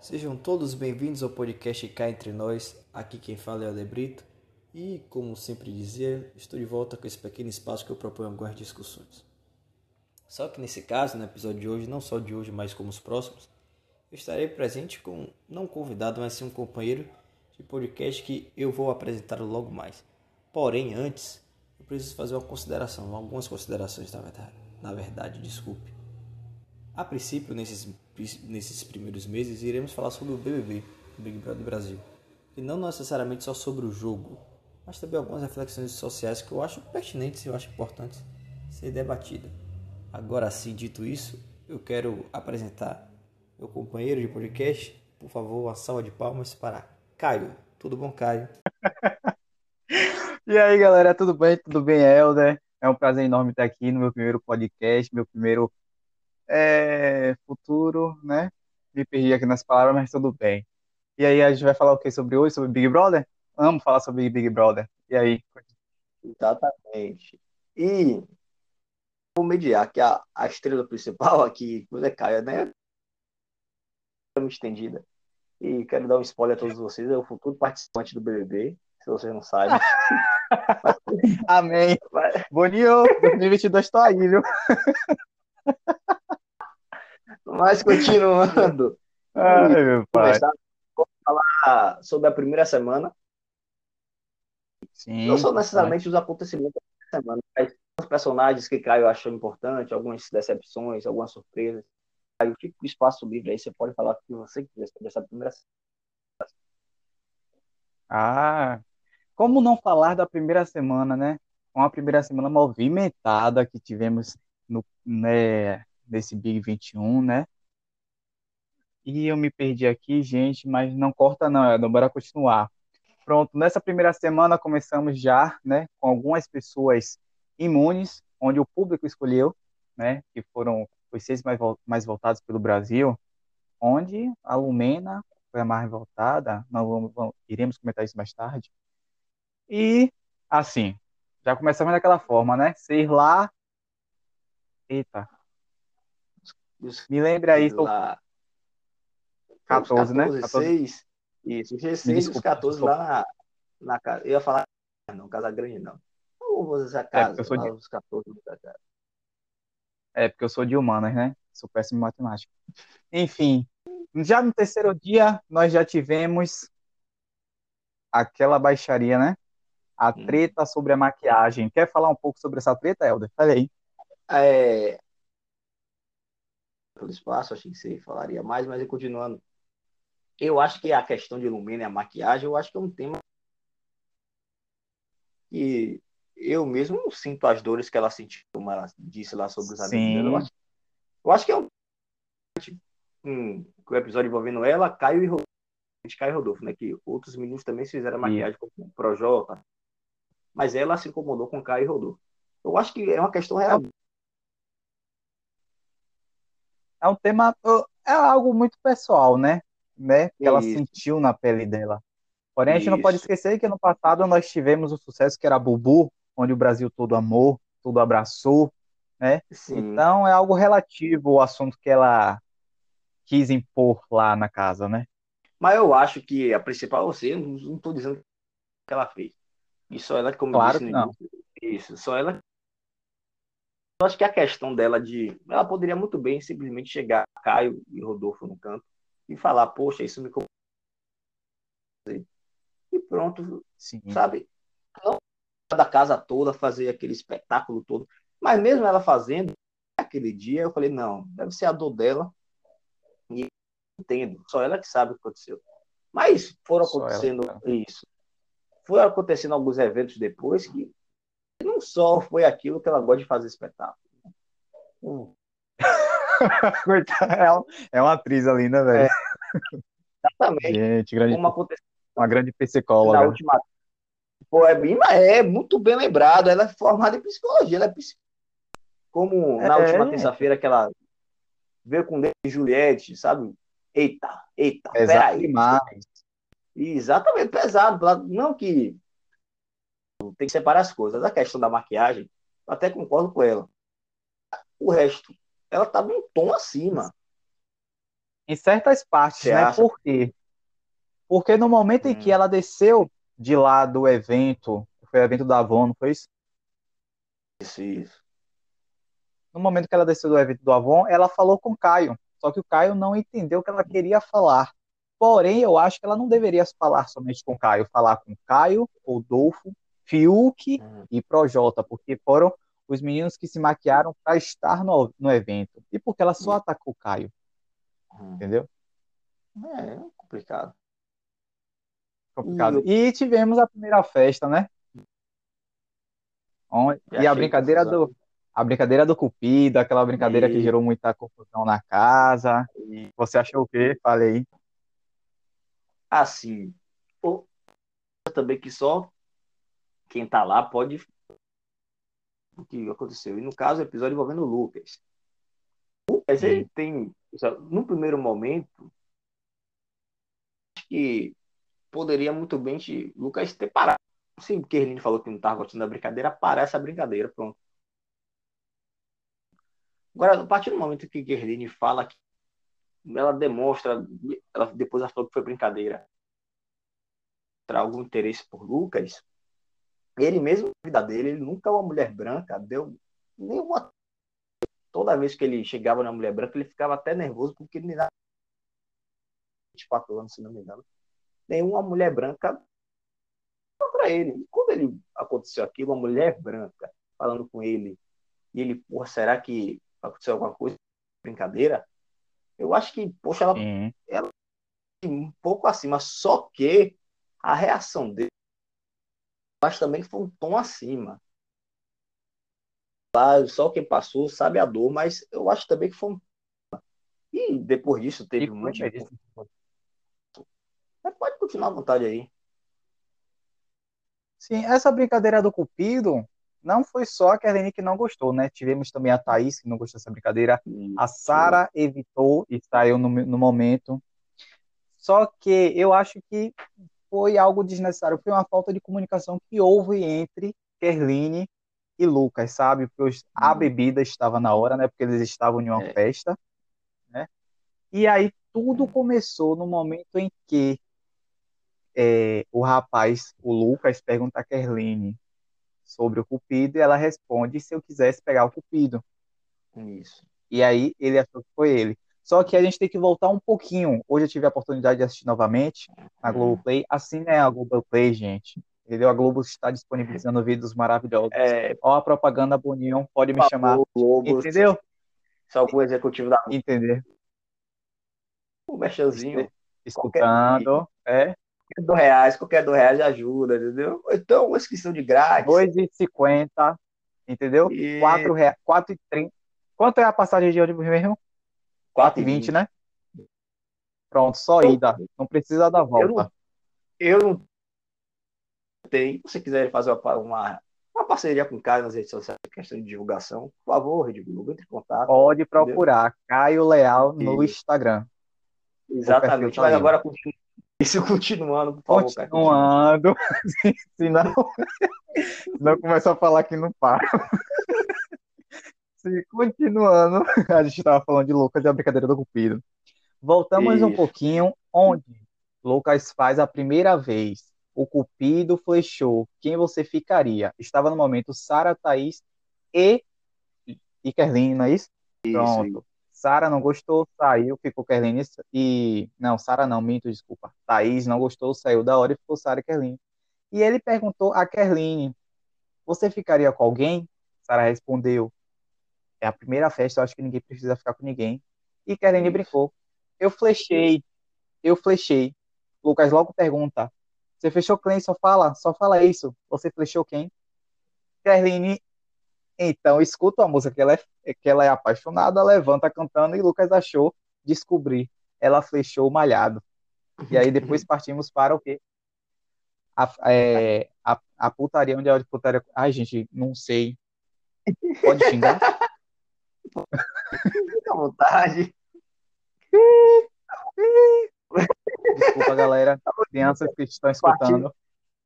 Sejam todos bem-vindos ao podcast Cá Entre Nós. Aqui quem fala é o Debrito. E, como sempre dizia, estou de volta com esse pequeno espaço que eu proponho algumas discussões. Só que nesse caso, no episódio de hoje, não só de hoje, mas como os próximos, eu estarei presente com, não um convidado, mas sim um companheiro de podcast que eu vou apresentar logo mais. Porém, antes, eu preciso fazer uma consideração, algumas considerações, na verdade. Na verdade, desculpe. A princípio, nesses, nesses primeiros meses, iremos falar sobre o BBB, o Big Brother Brasil. E não necessariamente só sobre o jogo, mas também algumas reflexões sociais que eu acho pertinentes e eu acho importantes ser debatida. Agora sim, dito isso, eu quero apresentar meu companheiro de podcast. Por favor, uma salva de palmas para Caio. Tudo bom, Caio? e aí, galera, tudo bem? Tudo bem, Helder? É um prazer enorme estar aqui no meu primeiro podcast, meu primeiro é, futuro, né? Me perdi aqui nas palavras, mas tudo bem. E aí, a gente vai falar o que sobre hoje? Sobre Big Brother? Amo falar sobre Big Brother. E aí? Exatamente. E vou mediar que a, a estrela principal aqui, quando é Caio, né? Estendida. E quero dar um spoiler a todos vocês, é o futuro participante do BBB, se vocês não sabem. Amém. Boninho, 2022 tô aí, viu? Mas continuando. Ai, meu pai. Vou falar sobre a primeira semana. Sim, não são necessariamente os acontecimentos da semana, mas os personagens que Caio achou importante, algumas decepções, algumas surpresas. Caio, fica o espaço livre aí, você pode falar o que você quiser sobre essa primeira semana. Ah, como não falar da primeira semana, né? Uma primeira semana movimentada que tivemos no, né, nesse Big 21, né? E eu me perdi aqui, gente, mas não corta não, é, bora continuar. Pronto, nessa primeira semana começamos já, né, com algumas pessoas imunes, onde o público escolheu, né, que foram os seis mais, mais voltados pelo Brasil, onde a Lumena foi a mais voltada, nós vamos, vamos, iremos comentar isso mais tarde. E, assim, já começamos daquela forma, né, ser lá... Eita, me lembra aí, lá. 14, 14, né? 14. 6, isso, os G6 e os 14 desculpa. lá na, na casa. Eu ia falar, não, Casa Grande não. Não vou usar casa, é, eu de... os 14 da casa. É, porque eu sou de humanas, né? Sou péssimo em matemática. Enfim, já no terceiro dia, nós já tivemos aquela baixaria, né? A hum. treta sobre a maquiagem. Quer falar um pouco sobre essa treta, Helder? Aí. É, pelo espaço, achei que você falaria mais, mas continuando. Eu acho que a questão de Lumena e a maquiagem, eu acho que é um tema que eu mesmo sinto as dores que ela sentiu, como ela disse lá sobre os amigos. Eu acho, eu acho que é um, um, um episódio envolvendo ela, Caio e Rodolfo, Caio e Rodolfo, né? Que outros meninos também fizeram maquiagem com o Projota, mas ela se incomodou com Caio e Rodolfo. Eu acho que é uma questão real é um tema, é algo muito pessoal, né? né? Que ela sentiu na pele dela. Porém, a gente não pode esquecer que no passado nós tivemos o sucesso que era Bubu, onde o Brasil todo amou, tudo abraçou, né? Sim. Então é algo relativo o assunto que ela quis impor lá na casa, né? Mas eu acho que a principal, você, não estou dizendo que ela fez. E só ela, como claro disse, não. isso, só ela eu acho que a questão dela de. Ela poderia muito bem simplesmente chegar, Caio e Rodolfo no canto, e falar, poxa, isso me. E pronto, Sim. sabe? Não da casa toda, fazer aquele espetáculo todo. Mas mesmo ela fazendo, aquele dia, eu falei, não, deve ser a dor dela. E entendo, só ela que sabe o que aconteceu. Mas foram acontecendo isso. Foram acontecendo alguns eventos depois que não só foi aquilo que ela gosta de fazer espetáculo. Hum. é uma atriz ali, né, velho? É, exatamente. Gente, grande, uma grande psicóloga. Na última... Pô, é, bem, é muito bem lembrado. Ela é formada em psicologia. Ela é Como na é. última terça-feira que ela veio com e Juliette, sabe? Eita, eita, peraí. demais. Exatamente, pesado. Não que tem que separar as coisas. A questão da maquiagem, eu até concordo com ela. O resto, ela tá num tom acima. Em certas partes, Você né? acha? Por quê? Porque no momento em que Hum. ela desceu de lá do evento, foi o evento da Avon, não foi isso? Isso, isso. No momento que ela desceu do evento do Avon, ela falou com o Caio. Só que o Caio não entendeu o que ela queria falar. Porém, eu acho que ela não deveria falar somente com o Caio, falar com Caio, Rodolfo, Fiuk Hum, e Projota, porque foram os meninos que se maquiaram para estar no, no evento. E porque ela só atacou o Caio, hum. entendeu? É complicado. Complicado. E tivemos a primeira festa, né? Já E a brincadeira do, a brincadeira do Cupido, aquela brincadeira que E- gerou muita confusão na casa. E, Você achou o quê? Falei. assim, pô, também que só quem tá lá pode o que aconteceu. E no caso, o episódio envolvendo o Lucas. O Lucas, ele tem, no primeiro momento, acho que poderia muito bem te- Lucas ter parado. Sim, porque ele falou que não estava gostando da brincadeira, parar essa brincadeira, pronto. Agora, a partir do momento que Gerline fala que ela demonstra, ela, depois ela falou que foi brincadeira, algum interesse por Lucas, ele mesmo na vida dele, ele nunca uma mulher branca deu nenhuma. Toda vez que ele chegava na mulher branca, ele ficava até nervoso, porque ele dava 24 anos, se não me engano. Nenhuma mulher branca para ele. E quando ele aconteceu aquilo, uma mulher branca falando com ele, e ele, porra, será que aconteceu alguma coisa? Brincadeira? Eu acho que, poxa, ela Sim. um pouco acima, só que a reação dele, acho também que foi um tom acima. Lá, Só quem passou sabe a dor, mas eu acho também que foi um. E depois disso teve E um foi monte de. mesmo. Mas pode continuar à vontade aí. Sim, essa brincadeira do Cupido não foi só a Kerline que não gostou, né? Tivemos também a Thaís que não gostou dessa brincadeira. A Sara evitou e saiu no, no momento. Só que eu acho que foi algo desnecessário. Foi uma falta de comunicação que houve entre Kerline e Lucas, sabe? Porque a Hum. bebida estava na hora, né? Porque eles estavam em uma É. festa, né? E aí tudo começou no momento em que é, o rapaz, o Lucas, pergunta a Kerline sobre o Cupido e ela responde se eu quisesse pegar o Cupido. Isso. E aí ele achou que foi ele. Só que a gente tem que voltar um pouquinho. Hoje eu tive a oportunidade de assistir novamente na Hum. Globoplay. Assim é a Globoplay, gente. Entendeu? A Globo está disponibilizando vídeos maravilhosos. É, Ó, a propaganda Boninho, pode me chamar. Globo, Entendeu? se algum executivo da Entender. um merchanzinho, Escutando. É. qualquer dois reais, qualquer dois reais ajuda, entendeu? Então, uma inscrição de grátis. 2,50. Entendeu? E- 4 reais. 4,30. Quanto é a passagem de ônibus mesmo? 4,20, né? Pronto, só Eu- ida. Não precisa dar volta. não- Eu não tenho. Se você quiser fazer uma, uma, uma parceria com o Caio nas redes sociais, questão de divulgação, por favor, Rede Globo, entre em contato. Pode procurar Caio Leal no Isso. Instagram. Exatamente. Mas agora, isso continuando, por favor, Caio. Continuando. senão, senão começa a falar que não para. Se continuando, a gente estava falando de Lucas e a brincadeira do Cupido. Voltamos um Isso. pouquinho onde Lucas faz a primeira vez. O Cupido flechou. Quem você ficaria? Estava no momento Sara, Thaís e, e Kerline, não é isso? Isso, Pronto. Sara não gostou, saiu, ficou Kerline e. Não, Sara não, minto, desculpa. Thaís não gostou, saiu da hora e ficou Sara e Kerline. E ele perguntou a Kerline: Você ficaria com alguém? Sara respondeu: É a primeira festa, eu acho que ninguém precisa ficar com ninguém. E Kerline brincou: Eu flechei, eu flechei. Lucas logo pergunta: Você fechou quem? Só fala, só fala isso. Você flechou quem? Kerline então, escuta a música que ela, é, que ela é apaixonada, levanta cantando e Lucas achou descobrir. Ela flechou o malhado. E aí depois partimos para o quê? A, é, a, a putaria, onde é a putaria? Ai, gente, não sei. Pode xingar? Fica à vontade. Desculpa, galera. Crianças que estão escutando.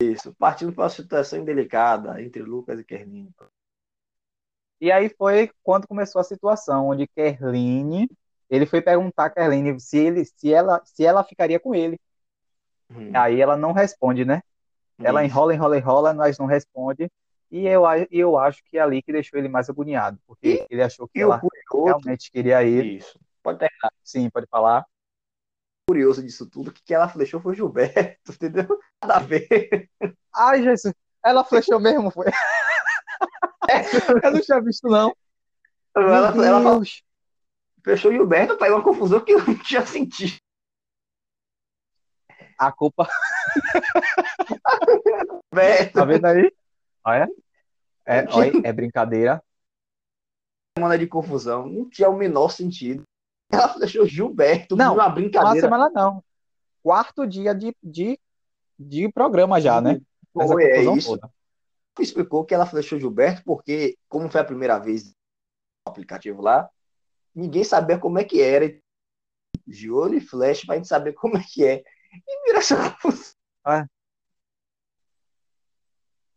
Isso. Partindo para uma situação indelicada entre Lucas e Kerline. E aí foi quando começou a situação, onde Kerline ele foi perguntar a Kerline se, ele, se, ela, se ela ficaria com ele. Hum, Aí ela não responde, né? Ela isso. enrola, enrola, enrola, mas não responde. E eu, e eu acho que é ali que deixou ele mais agoniado, porque ele achou que E ela curioso, realmente queria ele. isso. Pode terminar. Sim, pode falar. curioso disso tudo, que quem ela flechou foi o Gilberto, entendeu? Nada a ver. Ai, Jesus, ela flechou mesmo, foi. Eu não tinha visto, não. Ela, Meu ela falou, Deus. flechou o Gilberto, pai, uma confusão que eu não tinha sentido. A culpa, Gilberto, tá vendo aí? Olha. É, olha, é brincadeira. semana de confusão, não tinha o menor sentido. Ela o Gilberto, Não, uma Uma brincadeira. semana não. Quarto dia de, de, de programa já, né? Essa é isso. toda. Explicou que ela flechou Gilberto porque, como foi a primeira vez no aplicativo lá, ninguém sabia como é que era. De olho e flash pra gente saber como é que é. E vira essa confusão.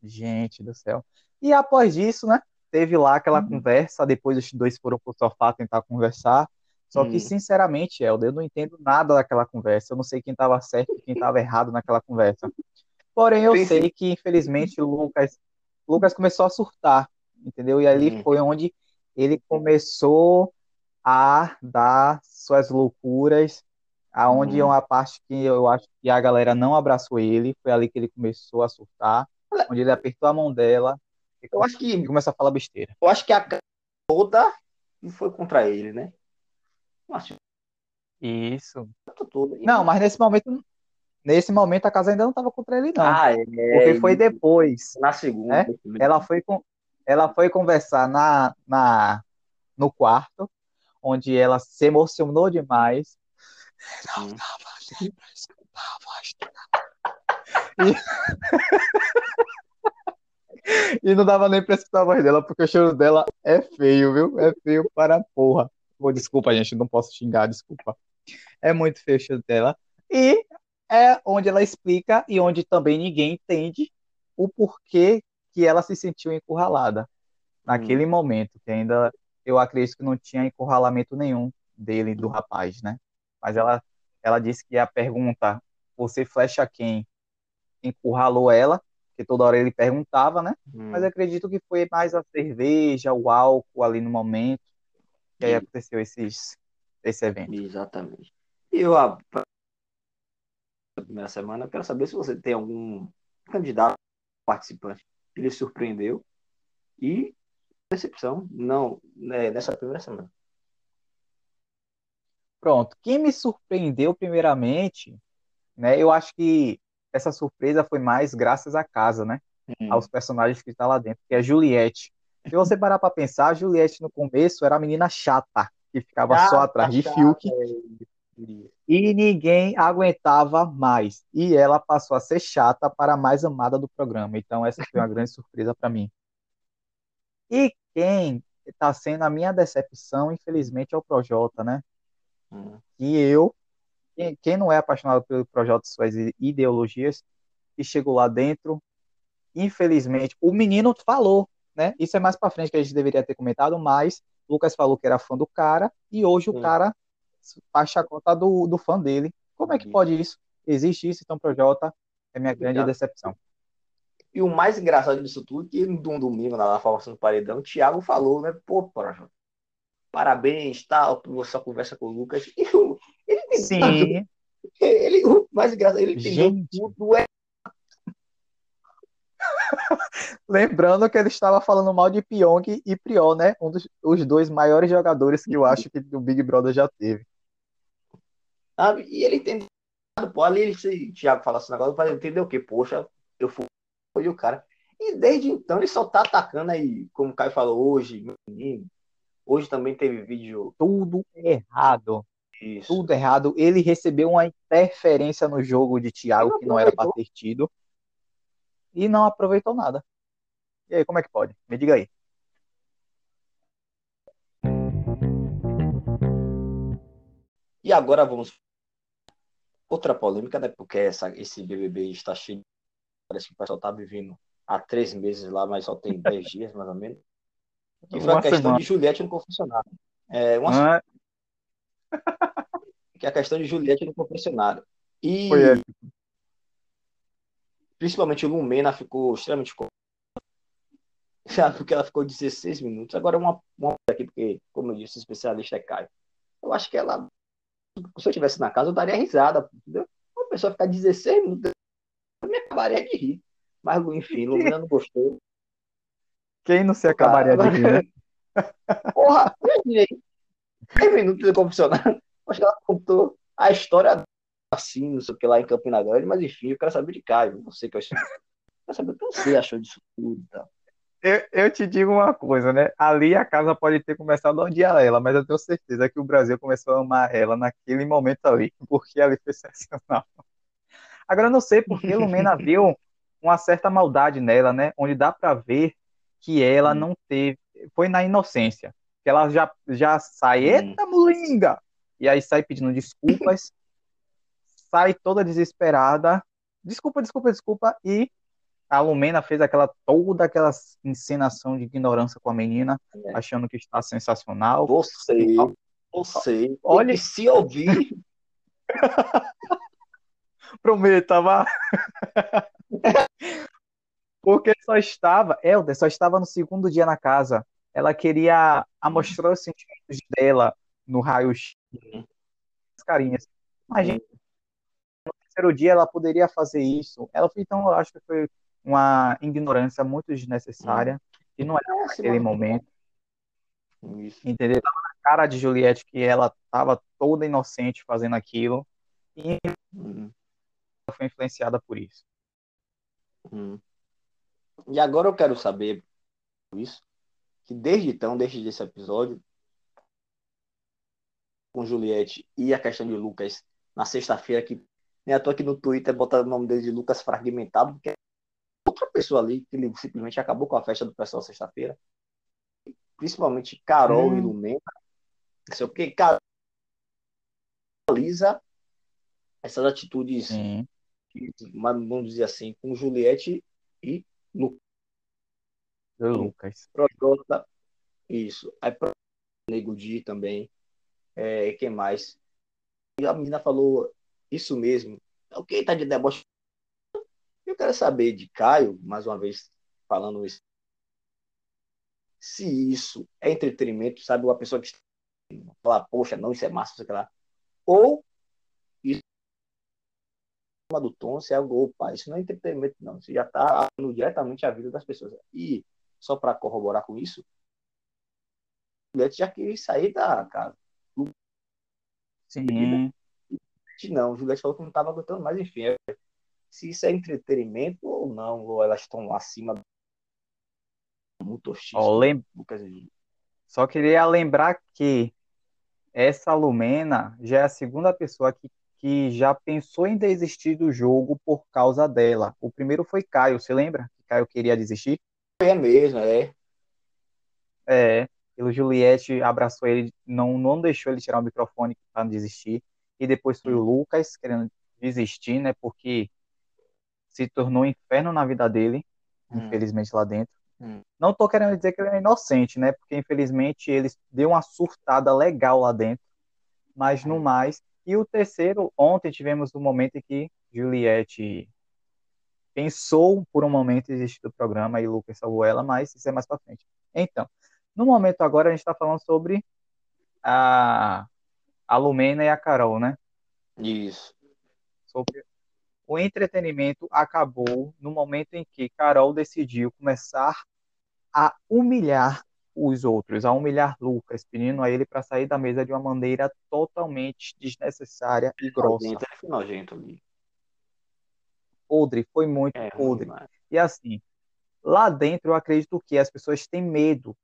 Gente do céu. E após isso, né? Teve lá aquela Uhum. conversa. Depois os dois foram pro sofá tentar conversar. Só que, Hum. sinceramente, Helder, eu não entendo nada daquela conversa. Eu não sei quem estava certo e quem estava errado naquela conversa. Porém, eu Sim, sim. sei que, infelizmente, o Lucas, Lucas começou a surtar, entendeu? E ali Uhum. foi onde ele começou a dar suas loucuras, aonde é Uhum. uma parte que eu acho que a galera não abraçou ele, foi ali que ele começou a surtar, onde ele apertou a mão dela e Eu acho que começou a falar besteira. Eu acho que a casa toda foi contra ele, né? Nossa, Isso. Não, mas nesse momento, nesse momento a casa ainda não estava contra ele, não. Ah, é. Porque foi depois. Na segunda. É? Ela foi, com, ela foi conversar na, na, no quarto, onde ela se emocionou demais. Hum. E não dava nem pra escutar a voz dela, porque o choro dela é feio, viu? É feio para porra. Pô, desculpa, gente, não posso xingar, desculpa. É muito feio o choro dela. E é onde ela explica e onde também ninguém entende o porquê que ela se sentiu encurralada naquele momento, que ainda eu acredito que não tinha encurralamento nenhum dele, do rapaz, né? Mas ela, ela disse que a pergunta, você flecha quem? Encurralou ela, porque toda hora ele perguntava, né? Hum. Mas acredito que foi mais a cerveja, o álcool ali no momento, que aí aconteceu esses, esse evento. Exatamente. E eu, a a primeira semana, eu quero saber se você tem algum candidato participante que lhe surpreendeu e decepção, não, né, nessa primeira semana. Pronto, quem me surpreendeu primeiramente, né? Eu acho que essa surpresa foi mais graças à casa, né? Hum. aos personagens que está lá dentro, que é a Juliette. Se você parar para pensar, a Juliette no começo era a menina chata, que ficava só atrás de Fiuk, é. e ninguém aguentava mais. E ela passou a ser chata para a mais amada do programa. Então, essa foi uma grande surpresa para mim. E quem está sendo a minha decepção, infelizmente, é o Projota, né? Hum. E eu, quem, quem não é apaixonado pelo Projota e suas ideologias, que chegou lá dentro, infelizmente, o menino falou, né? Isso é mais para frente que a gente deveria ter comentado, mas Lucas falou que era fã do cara e hoje o Sim. cara faz chacota do, do fã dele. Como é que pode isso? Existe isso, então Projota é minha grande Obrigado. decepção. E o mais engraçado disso tudo, que no domingo, na formação do paredão, o Thiago falou, né? Pô, Projota, parabéns, tal, por sua conversa com o Lucas. E o- ele tem Sim, Ele, o mais engraçado, ele entendeu Gente. tudo é lembrando que ele estava falando mal de Pyong e Priol, né? Um dos os dois maiores jogadores que eu acho que o Big Brother já teve. sabe? E ele entendeu. Pô, ali ele, se o Thiago fala esse negócio, vai entender o quê? Poxa, eu fui o cara. E desde então ele só tá atacando aí, como o Caio falou hoje, meu menino. Hoje também teve vídeo Tudo errado. isso. tudo errado. Ele recebeu uma interferência no jogo de Thiago Não que não era para ter tido e não aproveitou nada. E aí, como é que pode? Me diga aí. E agora vamos outra polêmica, né? Porque essa, esse BBB está cheio. Parece que o pessoal tá vivendo há três meses lá, mas só tem dez dias, mais ou menos. Que foi Uma a questão semana. de Juliette no confessionário. É, uma Ah, que é a questão de Juliette no confessionário. E Foi principalmente o Lumena ficou extremamente porque ela ficou 16 minutos. Agora uma, uma aqui, porque, como eu disse, o especialista é Caio. Eu acho que ela, se eu estivesse na casa, eu daria risada, entendeu? Uma pessoa ficar 16 minutos, eu me acabaria de rir. Mas, enfim, Lumena não gostou. Quem não se acabaria de rir, né? Porra, imaginei. 10 minutos de confessionário. Acho que ela contou a história assim, não sei o que lá em Campina Grande, mas enfim, eu quero saber de Caio. Não sei o que eu achei. Eu quero saber o que você achou disso tudo e tal. Eu, eu te digo uma coisa, né? Ali a casa pode ter começado a odiar ela, mas eu tenho certeza que o Brasil começou a amar ela naquele momento ali, porque ali foi sensacional. Agora eu não sei porque Lumena viu uma certa maldade nela, né? Onde dá pra ver que ela não teve, foi na inocência, que ela já já sai, Hum. eita molinga! E aí sai pedindo desculpas, sai toda desesperada, desculpa, desculpa, desculpa, e a Lumena fez aquela toda aquela encenação de ignorância com a menina, É. achando que está sensacional. Você, você, Olha- que se ouvir. Prometa, vá. Porque só estava, Helder, só estava no segundo dia na casa. Ela queria amostrar os sentimentos dela no raio-x, as carinhas. Imagina, no terceiro dia ela poderia fazer isso. Ela foi, então, eu acho que foi uma ignorância muito desnecessária. E não era naquele momento. Isso. entendeu? Tava na cara de Juliette que ela estava toda inocente fazendo aquilo e Hum, ela foi influenciada por isso. hum. E agora eu quero saber isso, que desde então, desde esse episódio, com Juliette e a questão de Lucas na sexta-feira, que nem à toa aqui no Twitter botaram o nome dele de Lucas fragmentado, porque é outra pessoa ali que ele simplesmente acabou com a festa do pessoal sexta-feira. Principalmente Carol Hum. e Lumena. Não sei o que, Carol analisa essas atitudes Sim. mas vamos dizer assim, com Juliette e Do Lucas. Projota. Isso. Aí Nego Di também. É, quem mais? E a menina falou isso mesmo. O que tá de deboche? Eu quero saber de Caio, mais uma vez falando isso. Se isso é entretenimento, sabe? Uma pessoa que fala, poxa, não, isso é massa, sei lá. Ou isso é do tom, se é algo, opa, isso não é entretenimento, não. Isso já está diretamente a vida das pessoas. E só para corroborar com isso, Juliette já queria sair da casa. Sim. Não, Juliette falou que não estava aguentando mais, enfim. é- Se isso é entretenimento ou não, ou elas estão acima do muito X. Ó, lem-. Só queria lembrar que essa Lumena já é a segunda pessoa que, que já pensou em desistir do jogo por causa dela. O primeiro foi Caio, você lembra? Que Caio queria desistir? É mesmo, é. É, e o Juliette abraçou ele, não, não deixou ele tirar o microfone para não desistir. E depois foi o Lucas querendo desistir, né? Porque se tornou um inferno na vida dele, Hum. infelizmente lá dentro. Hum. Não tô querendo dizer que ele é inocente, né? Porque infelizmente ele deu uma surtada legal lá dentro, mas no Hum. mais. E o terceiro, ontem tivemos um momento em que Juliette pensou por um momento em desistir do programa e Lucas salvou ela, mas isso é mais para frente. Então, no momento agora a gente está falando sobre a, a Lumena e a Carol, né? Isso. Sobre o entretenimento acabou no momento em que Carol decidiu começar a humilhar os outros, a humilhar Lucas, pedindo a ele para sair da mesa de uma maneira totalmente desnecessária e grossa. Nojento ali. Podre, foi muito É, podre. demais. E assim, lá dentro eu acredito que as pessoas têm medo,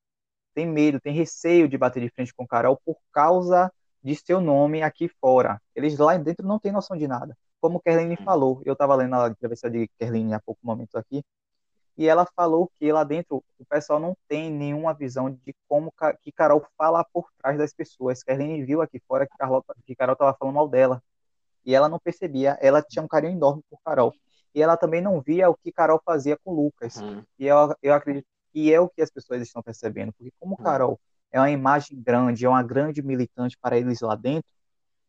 têm medo, têm receio de bater de frente com Carol por causa de seu nome aqui fora. Eles lá dentro não têm noção de nada. Como Kerline falou, eu estava lendo a entrevista de Kerline há pouco momento aqui, e ela falou que lá dentro o pessoal não tem nenhuma visão de como que Carol fala por trás das pessoas. Kerline viu aqui fora que Carol que Carol estava falando mal dela. E ela não percebia, ela tinha um carinho enorme por Carol. E ela também não via o que Carol fazia com Lucas. Hum. E eu, eu acredito que é o que as pessoas estão percebendo. Porque como Hum. Carol é uma imagem grande, é uma grande militante para eles lá dentro,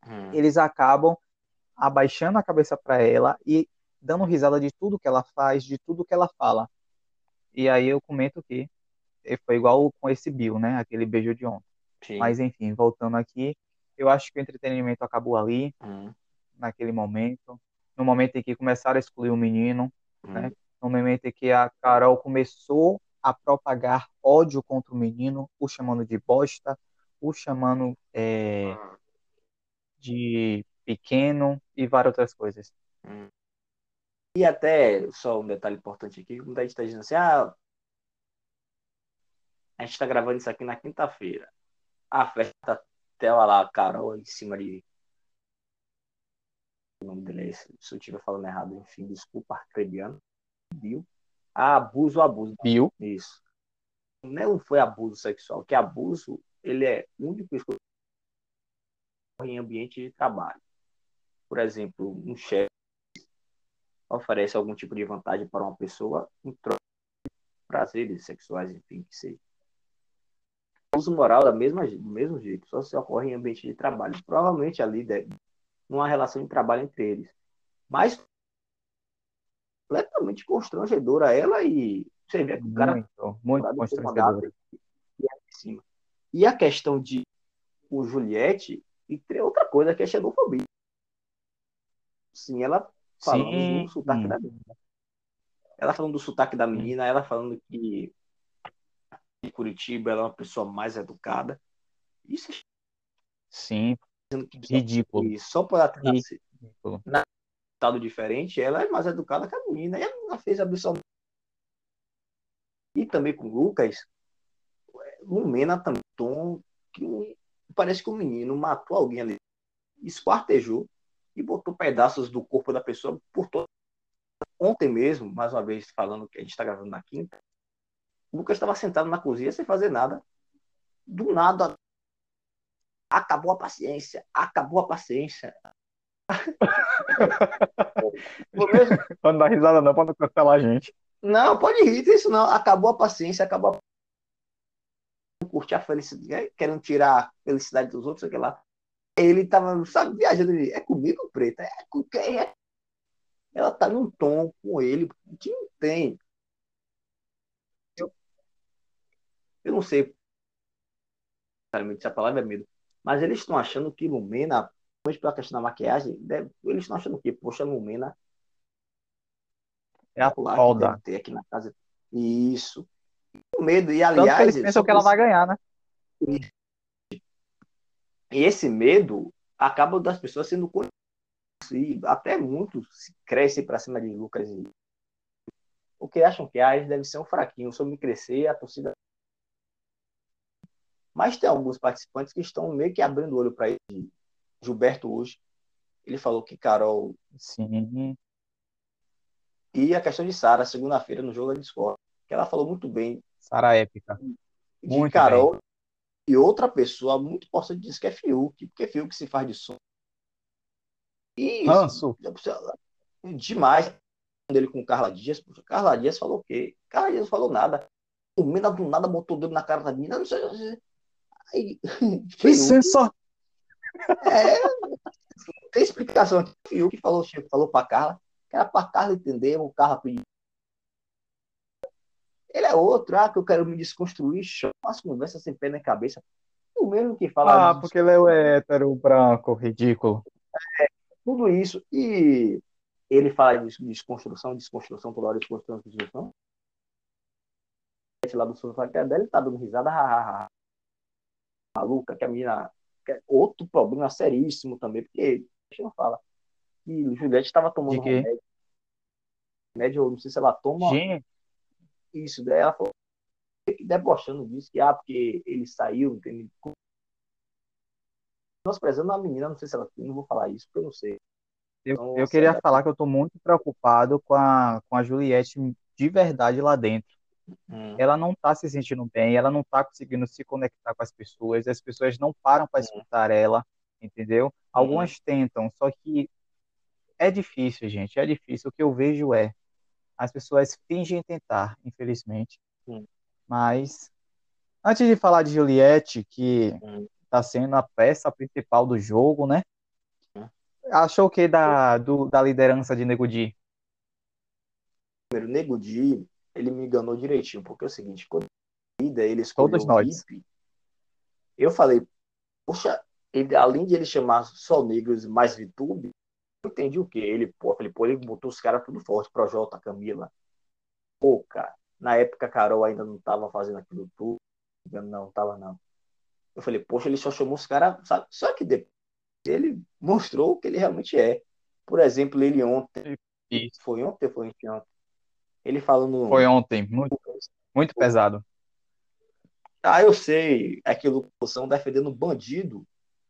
Hum. eles acabam abaixando a cabeça para ela e dando risada de tudo que ela faz, de tudo que ela fala. E aí eu comento que foi igual com esse Bill, né? Aquele beijo de ontem. Sim. Mas enfim, voltando aqui, eu acho que o entretenimento acabou ali, naquele momento. No momento em que começaram a excluir o menino, hum. né? no momento em que a Carol começou a propagar ódio contra o menino, o chamando de bosta, o chamando é, de pequeno e várias outras coisas. E até, só um detalhe importante aqui, muita gente está dizendo assim, ah, a gente está gravando isso aqui na quinta-feira. A festa tela lá, a Carol em cima de. O nome dele é esse. Se eu estiver falando errado, enfim, desculpa, arcrebiano. Viu? Ah, abuso, abuso. Bill, Isso. Não foi abuso sexual, que abuso, ele é único em ambiente de trabalho. Por exemplo, um chefe oferece algum tipo de vantagem para uma pessoa em troca de prazeres sexuais, enfim, que seja. Abuso moral da mesma, do mesmo jeito, só se ocorre em ambiente de trabalho. Provavelmente ali deve, numa relação de trabalho entre eles. Mas completamente constrangedora ela e você vê que o cara muito, muito Parada constrangedor. incomodada e cima. E a questão de o Juliette, e tem outra coisa que é xenofobia. Sim, ela falando Sim. do sotaque da menina. Ela falando do sotaque da menina, ela falando que em Curitiba ela é uma pessoa mais educada. Isso é Sim, dizendo que ridículo. e só por ela ter nascido ridículo. estado diferente, ela é mais educada que a menina. E a menina fez absolutamente. E também com o Lucas, Lumena também, tom, que parece que o menino matou alguém ali, esquartejou e botou pedaços do corpo da pessoa por todo. Ontem mesmo, mais uma vez falando que a gente está gravando na quinta, o Lucas estava sentado na cozinha sem fazer nada. Do nada, acabou a paciência, acabou a paciência. Mesmo Pra não dar risada não, pra não cancelar a gente. Não, pode rir disso não. Acabou a paciência, acabou a... curtir a felicidade, querendo tirar a felicidade dos outros, sei que lá. Ele tava, sabe, viajando ali. É comigo, preta? É com quem? É... Ela tá num tom com ele que não tem. Eu, eu não sei sinceramente se a palavra é medo, mas eles estão achando que Lumena, principalmente pela questão da maquiagem, deve- eles estão achando que, poxa, Lumena É a deve ter aqui na casa. Isso. Com medo. E, Tanto que aliás, eles pensam que ela vai ganhar, né? e esse medo acaba das pessoas sendo conhecidas. E até muitos se crescem para cima de Lucas. E... Porque acham que ah, ele deve ser um fraquinho. Se eu me crescer, a torcida. Mas tem alguns participantes que estão meio que abrindo o olho para ele. Gilberto hoje, ele falou que Carol Sim. e a questão de Sara, segunda-feira no jogo da Discord, que ela falou muito bem Sara épica. de Muito Carol e outra pessoa muito importante diz que é Fiuk, porque Fiuk se faz de som. E Ranço. demais dele com Carla Dias. Carla Dias falou o quê? Carla Dias não falou nada. O Mina do nada botou o dedo na cara da menina, não sei. não sei. Aí, Licença. é, não tem explicação aqui. Fiuk falou, Chico, falou pra Carla, que era pra Carla entender, o Carla pediu. Ele é outro, ah, que eu quero me desconstruir, chama as conversas sem pé na cabeça. O mesmo que fala Ah, porque ele é o hétero branco, ridículo. tudo isso. E ele fala de desconstrução, desconstrução, toda hora desconstrução, desconstrução. Lá do que é ele tá dando risada, ha, ha, ha. Maluca, que a menina. que é outro problema seríssimo também, porque a gente não fala. E Juliette estava tomando remédio. Remédio, eu não sei se ela toma Gente, isso. Daí ela falou, debochando disso, que ah, porque ele saiu? Nós prezando a menina, não sei se ela. Não vou falar isso, porque eu não sei. eu, Nossa, eu queria cara. falar que eu tô muito preocupado com a, com a Juliette de verdade lá dentro. Hum, Ela não tá se sentindo bem, ela não tá conseguindo se conectar com as pessoas, as pessoas não param para escutar ela, entendeu? Algumas tentam, só que é difícil, gente, é difícil. O que eu vejo é as pessoas fingem tentar, infelizmente. Hum. Mas antes de falar de Juliette, que Hum. tá sendo a peça principal do jogo, né? Achou o que da, do, da liderança de Nego Di? Primeiro, Nego Di, ele me enganou direitinho, porque é o seguinte, quando ele escolheu Todos o nós. VIP, eu falei, poxa, ele, além de ele chamar só negros mais VTube, eu entendi o quê? Ele, pô, falei, pô, ele botou os caras tudo forte, Projota, Camila. Pô, cara, na época a Carol ainda não tava fazendo aquilo tudo, não, tava não. Eu falei, poxa, ele só chamou os caras, sabe? Só que depois ele mostrou o que ele realmente é. Por exemplo, ele ontem, Isso. foi ontem foi ontem? Ele falando. Foi ontem, muito, muito pesado. Ah, eu sei, é que o Lucas são defendendo bandido.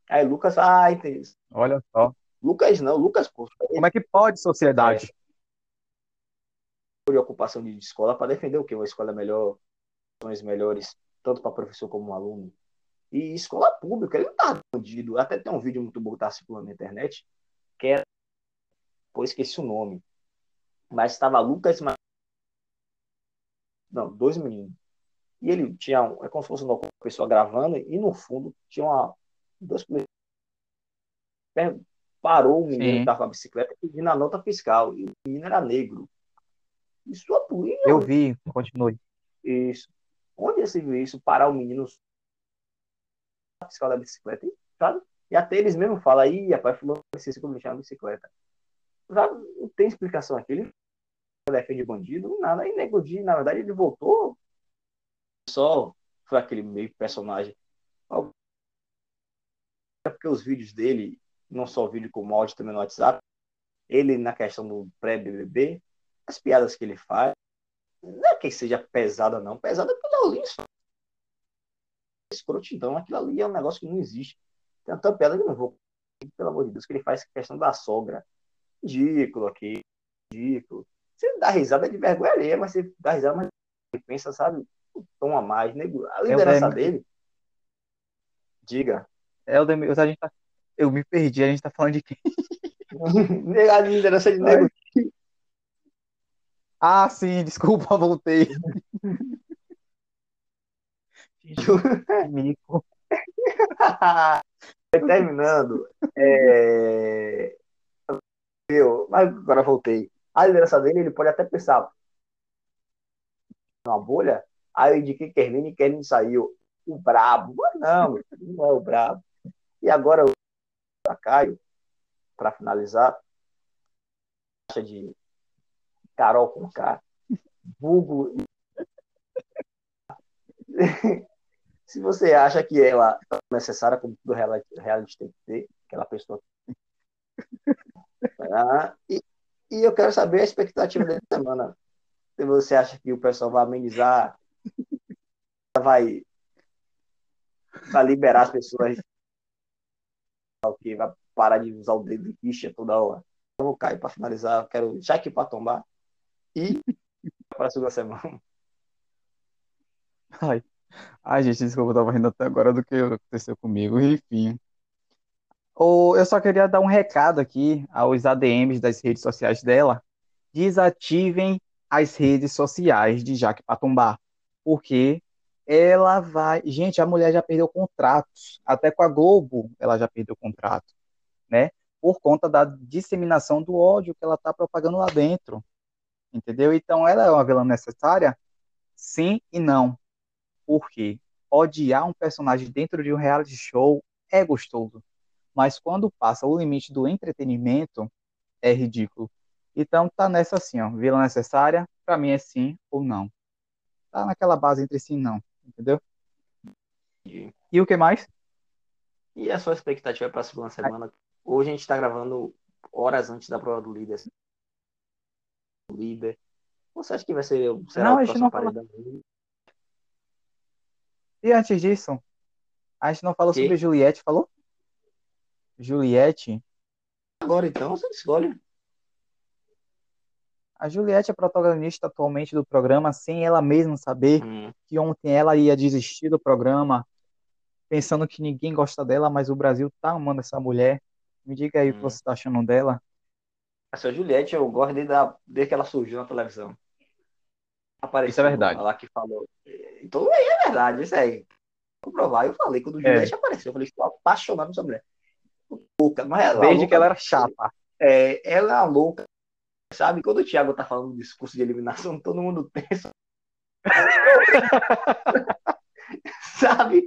Aí Lucas, ah, entendi. Olha só. Lucas não, Lucas, pô, Como é que pode, sociedade? de ocupação de escola para defender o quê? Uma escola melhor, condições melhores, tanto para professor como aluno. E escola pública, ele não tá bandido. Até tem um vídeo muito bom que tá circulando na internet, que era, pô, esqueci o nome, mas estava Lucas, Ma- não, dois meninos. E ele tinha, um- é como se fosse uma pessoa gravando, e no fundo tinha uma, dois. Per- Parou o menino Sim. que estava com a bicicleta pedindo a nota fiscal, e o menino era negro. Isso é polícia. Eu vi, continue. Isso. Onde se viu isso? Parar o menino na fiscal da bicicleta, sabe? E até eles mesmos falam, aí, rapaz, fulano precisa que eu deixar a bicicleta. Sabe? Não tem explicação aqui. Ele defende bandido, nada. Aí Nego Di, na verdade, ele voltou. Só foi aquele meio personagem. É porque os vídeos dele, não só vídeo como áudio também no WhatsApp, ele na questão do pré-BBB, as piadas que ele faz, não é que seja pesada, não. Pesada é ali. Só. Escrotidão, aquilo ali é um negócio que não existe. Tem tanta piada que eu não vou. Pelo amor de Deus, que ele faz questão da sogra. Ridículo aqui. Ridículo. Você dá risada de vergonha alheia, mas você dá risada, mas pensa, sabe? Um tom a mais. Nego. A liderança lembro. dele. Diga. É o Demi- a gente tá- Eu me perdi, a gente tá falando de quem? a liderança de nego. Ah, sim, desculpa, voltei. Mico. Terminando. É... Eu, mas agora voltei. A liderança dele, ele pode até pensar uma bolha, aí eu indiquei Kerline e Kerline saiu. O brabo. Não, não é o brabo. E agora o Caio, para finalizar, acha de Carol com K, vulgo. Se você acha que ela é necessária, como tudo reality tem que ter, aquela pessoa. Ah, e, e eu quero saber a expectativa dessa semana. Se você acha que o pessoal vai amenizar, vai, vai liberar as pessoas, que vai parar de usar o dedo de ficha toda hora. Eu vou cair para finalizar, quero já aqui para tombar e para a segunda semana. Ai. Ai, gente, desculpa, eu tava rindo até agora do que aconteceu comigo. Enfim. Ou eu só queria dar um recado aqui aos ADMs das redes sociais dela. Desativem as redes sociais de Jaque Patumbá. Porque ela vai. Gente, a mulher já perdeu contratos. Até com a Globo ela já perdeu contrato. Né? Por conta da disseminação do ódio que ela tá propagando lá dentro. Entendeu? Então, ela é uma vilã necessária? Sim e não. Porque odiar um personagem dentro de um reality show é gostoso, mas quando passa o limite do entretenimento é ridículo. Então tá nessa assim, ó, vilã necessária, pra mim é sim ou não. Tá naquela base entre sim e não, entendeu? E o que mais? E a sua expectativa para a segunda semana? Hoje a gente está gravando horas antes da prova do líder. Líder. Você acha que vai ser será Não, o a gente próximo não fala- paredão? E antes disso, a gente não falou Que? sobre Juliette, falou? Juliette, Agora então, você escolhe. a Juliette é protagonista atualmente do programa sem ela mesma saber Hum, que ontem ela ia desistir do programa, pensando que ninguém gosta dela, mas o Brasil tá amando essa mulher. Me diga aí o que Hum. você tá achando dela. A sua Juliette, eu gosto desde, a- desde que ela surgiu na televisão. Apareceu Isso é verdade. Lá que falou. Então é verdade, isso aí. Vou provar. Eu falei, quando Juliette apareceu, eu falei, estou apaixonado por essa mulher. Louca, mas ela Desde louca, que ela era chata. É, ela é uma louca, sabe? Quando o Thiago tá falando do discurso de eliminação, todo mundo pensa. sabe?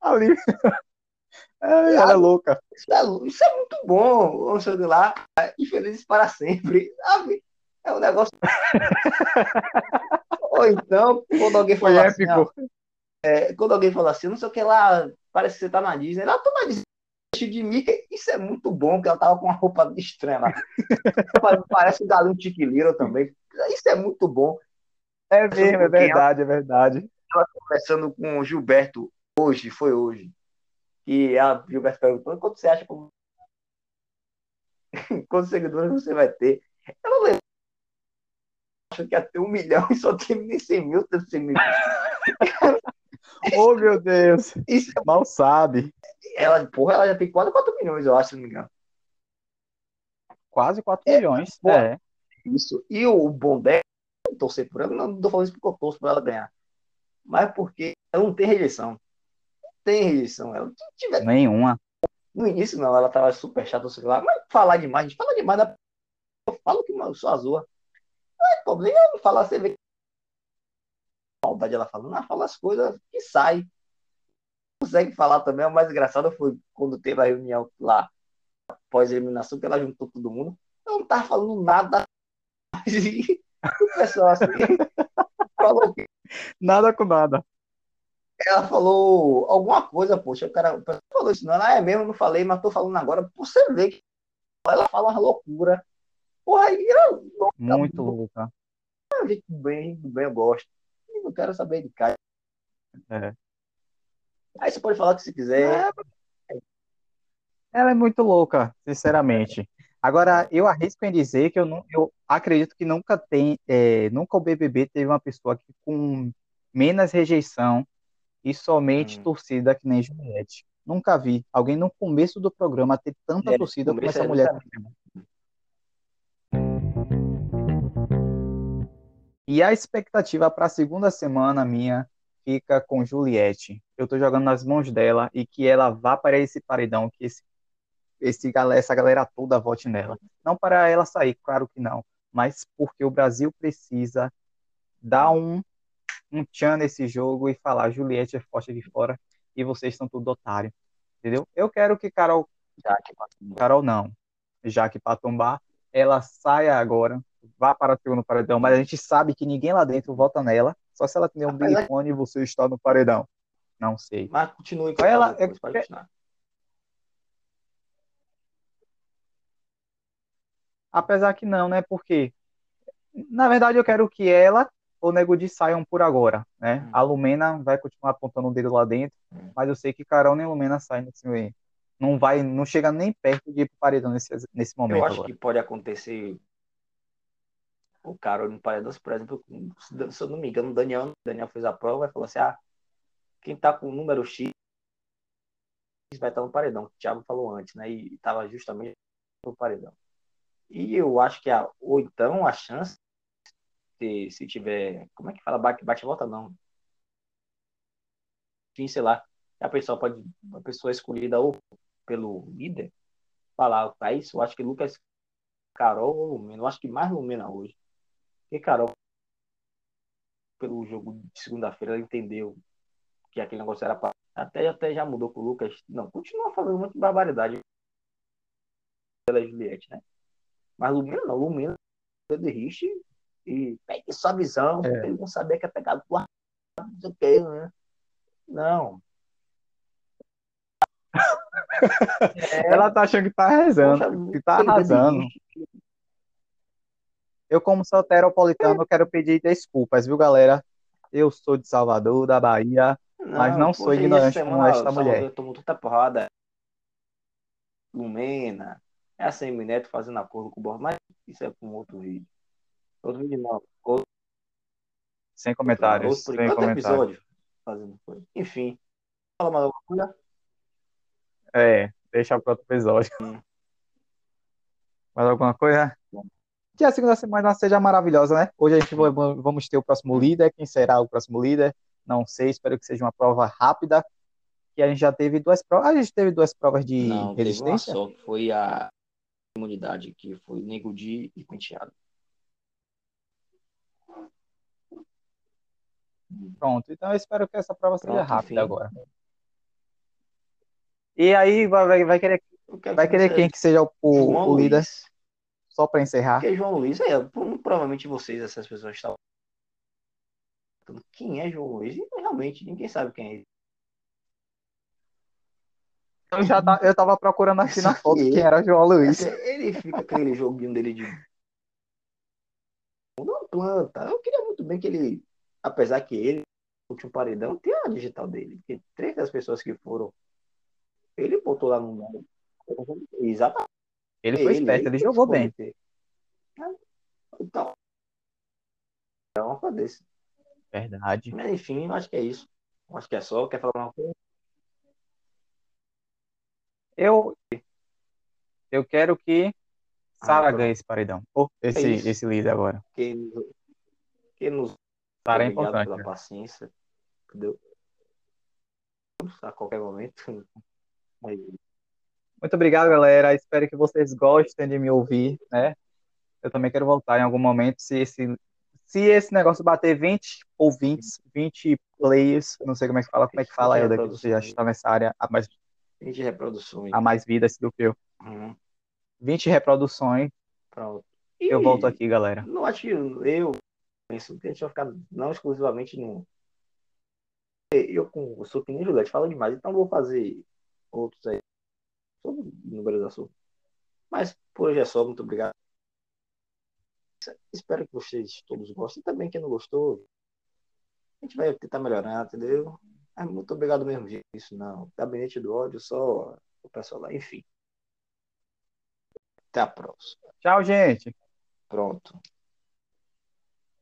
Ali. É, ela é louca. Isso é, isso é muito bom, vamos sair de lá, infelizes para sempre, sabe? É um negócio. Ou então, quando alguém Foi fala assim, ó, épico. é, quando alguém fala assim, não sei o que lá, parece que você tá na Disney, ela tô na Disney de Mickey, isso é muito bom, porque ela tava com uma roupa estranha lá. Parece o galinho Tiquiliro também. Isso é muito bom. É mesmo, é verdade, é verdade. Conversando com o Gilberto hoje, foi hoje. E a Gilberto perguntou: quanto você acha que quantos seguidores você vai ter? Eu não lembro. Acho que ia ter um milhão e só tem nem 100 mil, 100 mil. Oh, meu Deus. Isso, Mal sabe. ela, porra, ela já tem quase 4 milhões, eu acho, se não me engano. Quase 4 É, milhões. É. Isso. E o bom dela, não torcer por ela, não tô falando isso porque eu torço pra ela ganhar. Mas porque ela não tem rejeição. Não tem rejeição. Ela se tiver Nenhuma. No início, não, ela tava super chata, sei lá, mas falar demais, a gente fala demais, da... eu falo que eu sou azul. Não é problema eu falar, você vê que maldade ela falando, não, fala as coisas que sai. Consegue falar também, o mais engraçado foi quando teve a reunião lá, pós-eliminação, que ela juntou todo mundo, eu não tava falando nada. E o pessoal assim, falou que Nada com nada. ela falou alguma coisa, poxa, o cara o pessoal falou isso, não, ela é mesmo, não falei, mas tô falando agora, você ver que ela fala uma loucura. Porra, aí Muito louca. não gente bem, bem, eu gosto. Eu não quero saber de cara. É. Aí você pode falar o que você quiser. Ela é muito louca, sinceramente. Agora, eu arrisco em dizer que eu, não, eu acredito que nunca tem, é, nunca o BBB teve uma pessoa que com menos rejeição e somente Hum. torcida que nem Juliette. Nunca vi alguém no começo do programa ter tanta É, torcida como essa é mulher. E a expectativa para a segunda semana minha fica com Juliette. Eu estou jogando nas mãos dela e que ela vá para esse paredão, que esse, esse, galera- essa galera toda vote nela. Não para ela sair, claro que não, mas porque o Brasil precisa dar um, um tchan nesse jogo e falar: Juliette é forte aqui fora e vocês estão tudo otário. Entendeu? Eu quero que Carol Já que passou. Carol não, já que para tombar, ela saia agora, vá para o segundo paredão, mas a gente sabe que ninguém lá dentro vota nela, só se ela tiver um Apesar Big Fone e você está no paredão. Não sei. Mas continue com Ela- depois, pode é- continuar. Apesar que não, né? Porque, na verdade, eu quero que ela ou o Nego Di saiam por agora, né? Hum. A Lumena vai continuar apontando o dedo lá dentro, Hum. mas eu sei que Carol nem Lumena saem nesse meio. Não vai, não chega nem perto de ir pro paredão nesse, nesse momento Eu acho agora. que pode acontecer o cara no paredão, por exemplo, se eu não me engano, o Daniel, Daniel fez a prova e falou assim: ah, quem tá com o número X vai estar no paredão. O Thiago falou antes, né? E estava justamente no paredão. E eu acho que a, ou então a chance, se, se tiver. Como é que fala? Bate, bate volta, não. Enfim, sei lá. A pessoa pode. A pessoa escolhida ou pelo líder falar, tá isso? Eu acho que Lucas, Carol ou Lumena. Eu acho que mais Lumena hoje. Porque Carol, pelo jogo de segunda-feira, ela entendeu que aquele negócio era para. Até, até já mudou pro Lucas. Não, continua fazendo de barbaridade pela Juliette, né? Mas Lumena não, Lumena de Rich e pegue sua visão, É. ele não sabia que é pegado não sei o que, né? Não. É, Ela tá achando que tá rezando, poxa, que tá arrasando. Eu, como soteropolitano, quero pedir desculpas, viu, galera? Eu sou de Salvador, da Bahia. Mas não sou ignorante essa como esta mulher. Tomou tanta porrada. Lumena, é a Semineto fazendo acordo com o Borges, mas isso é para um outro vídeo. Outro vídeo não. Outro, Sem comentários, outro, sem outro comentários. episódio. Fazendo coisa. Enfim. Fala mais alguma coisa? É, deixa para outro episódio. Hum. Mais alguma coisa? Que a segunda semana seja maravilhosa, né? Hoje a gente vai- vamos ter o próximo líder. Quem será o próximo líder? Não sei, espero que seja uma prova rápida, que a gente já teve duas provas. A gente teve duas provas de Não, teve uma resistência. só, que foi a imunidade, que foi Nego Di e Penteado. Pronto, então eu espero que essa prova seja Pronto, rápida enfim. agora. E aí vai, vai, querer, vai que querer quem que seja o, o, o líder, Luiz. Só para encerrar. Porque João Luiz, é, pro- provavelmente vocês, essas pessoas estavam. Quem é João Luiz? E, realmente, ninguém sabe quem é ele. Eu já tá, eu tava procurando aqui na foto que quem era João Luiz. Ele fica com aquele joguinho dele de. Não planta. Eu queria muito bem que ele, apesar que ele, no último paredão, tem a digital dele. Porque três das pessoas que foram, ele botou lá no. Exatamente. Ele foi esperto, ele jogou bem. Então. É uma coisa desse. Verdade. Mas enfim, acho que é isso. Acho que é só. Quer falar uma coisa? Eu, eu quero que Sara Ah, ganhe esse paredão. Ou esse, É esse líder agora. Que, que nos Sara é importante. pela né? paciência. Entendeu? A qualquer momento. Mas, Muito obrigado, galera. Espero que vocês gostem de me ouvir, né? Eu também quero voltar em algum momento. Se esse, se esse negócio bater 20 ouvintes, 20 players, não sei como é que fala, como é que fala, Helder, que você já está nessa área há mais, 20 reproduções. há mais vidas do que eu. Uhum, 20 reproduções, pronto. eu E volto aqui, galera. Não acho que eu penso que a gente vai ficar não exclusivamente no. Eu, com, eu sou que nem Juliette, fala demais, então vou fazer outros aí sobre o número da sua. Mas por hoje é só, muito obrigado. Espero que vocês todos gostem. Também quem não gostou, a gente vai tentar melhorar, entendeu? Mas muito obrigado mesmo disso, não. Gabinete do ódio, só o pessoal lá. Enfim. Até a próxima. Tchau, gente. Pronto.